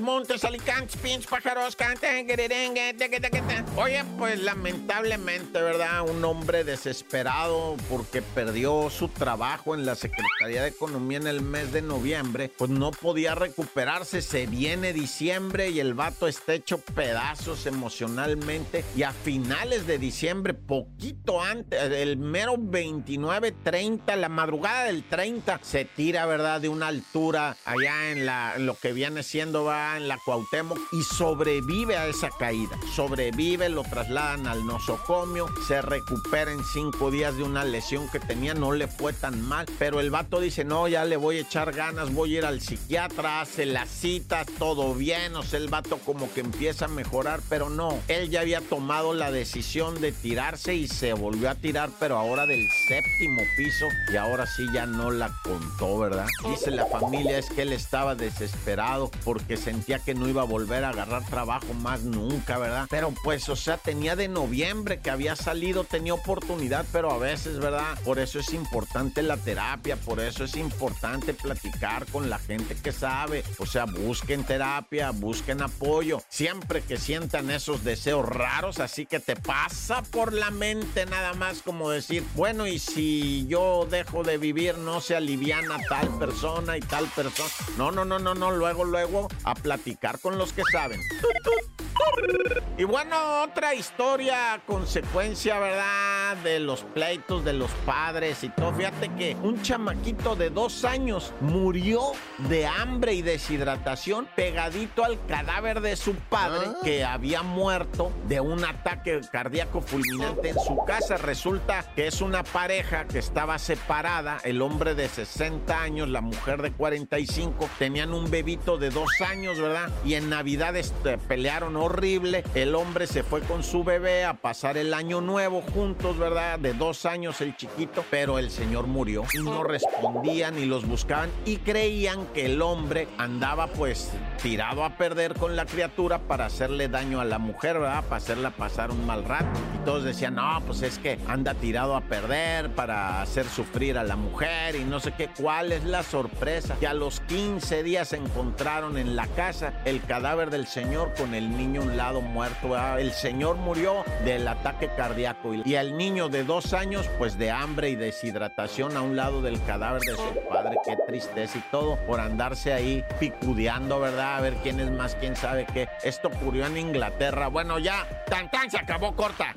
Montes, Montes, Alicantes, pinch, pájaros, Oye, pues lamentablemente, ¿verdad? Un hombre desesperado porque perdió su trabajo en la Secretaría de Economía en el mes de noviembre, pues no podía recuperarse. Se viene diciembre y el vato está hecho pedazos emocionalmente. Y a finales de diciembre, poquito antes, el mero 29, 30, la madrugada del 30, se tira, ¿verdad? De una altura allá en, la, lo que viene siendo, va en la Cuauhtémoc y sobrevive a esa caída. Sobrevive, lo trasladan al nosocomio, se recupera en cinco días de una lesión que tenía, no le fue tan mal, pero el vato dice, no, ya le voy a echar ganas, voy a ir al psiquiatra, hace las citas, todo bien, o sea, el vato como que empieza a mejorar, pero no, él ya había tomado la decisión de tirarse y se volvió a tirar, pero ahora del séptimo piso y ahora sí ya no la contó, ¿verdad? Dice la familia es que él estaba desesperado porque sentía que no iba a volver a agarrar trabajo más nunca, ¿verdad? Pero pues, o sea, tenía de noviembre que había salido, tenía oportunidad, pero a veces, ¿verdad? Por eso es importante la terapia, por eso es importante platicar con la gente que sabe. O sea, busquen terapia, busquen apoyo. Siempre que sientan esos deseos raros, así que te pasa por la mente nada más como decir, bueno, y si yo dejo de vivir, no se aliviana tal persona y tal persona. No, no, no, no, no, luego, luego a platicar con los que saben. Y bueno, otra historia, consecuencia, ¿verdad? De los pleitos de los padres y todo. Fíjate que un chamaquito de dos años murió de hambre y deshidratación pegadito al cadáver de su padre ah. que había muerto de un ataque cardíaco fulminante en su casa. Resulta que es una pareja que estaba separada, el hombre de 60 años, la mujer de 45, tenían un bebito de dos años, ¿verdad? Y en Navidad este, pelearon horrible. El hombre se fue con su bebé a pasar el año nuevo juntos, ¿verdad? De dos años el chiquito, pero el señor murió y no respondían y los buscaban y creían que el hombre andaba pues tirado a perder con la criatura para hacerle daño a la mujer, ¿verdad? Para hacerla pasar un mal rato. Y todos decían, no, pues es que anda tirado a perder para hacer sufrir a la mujer y no sé qué. ¿Cuál es la sorpresa? Que a los 15 días encontraron en la casa el cadáver del señor con el niño un lado muerto. El señor murió del ataque cardíaco y el niño de dos años pues de hambre y deshidratación a un lado del cadáver de su padre. Qué tristeza y todo por andarse ahí picudeando, ¿verdad? A ver quién es más, quién sabe qué. Esto ocurrió en Inglaterra. Bueno, ya, tan tan se acabó corta.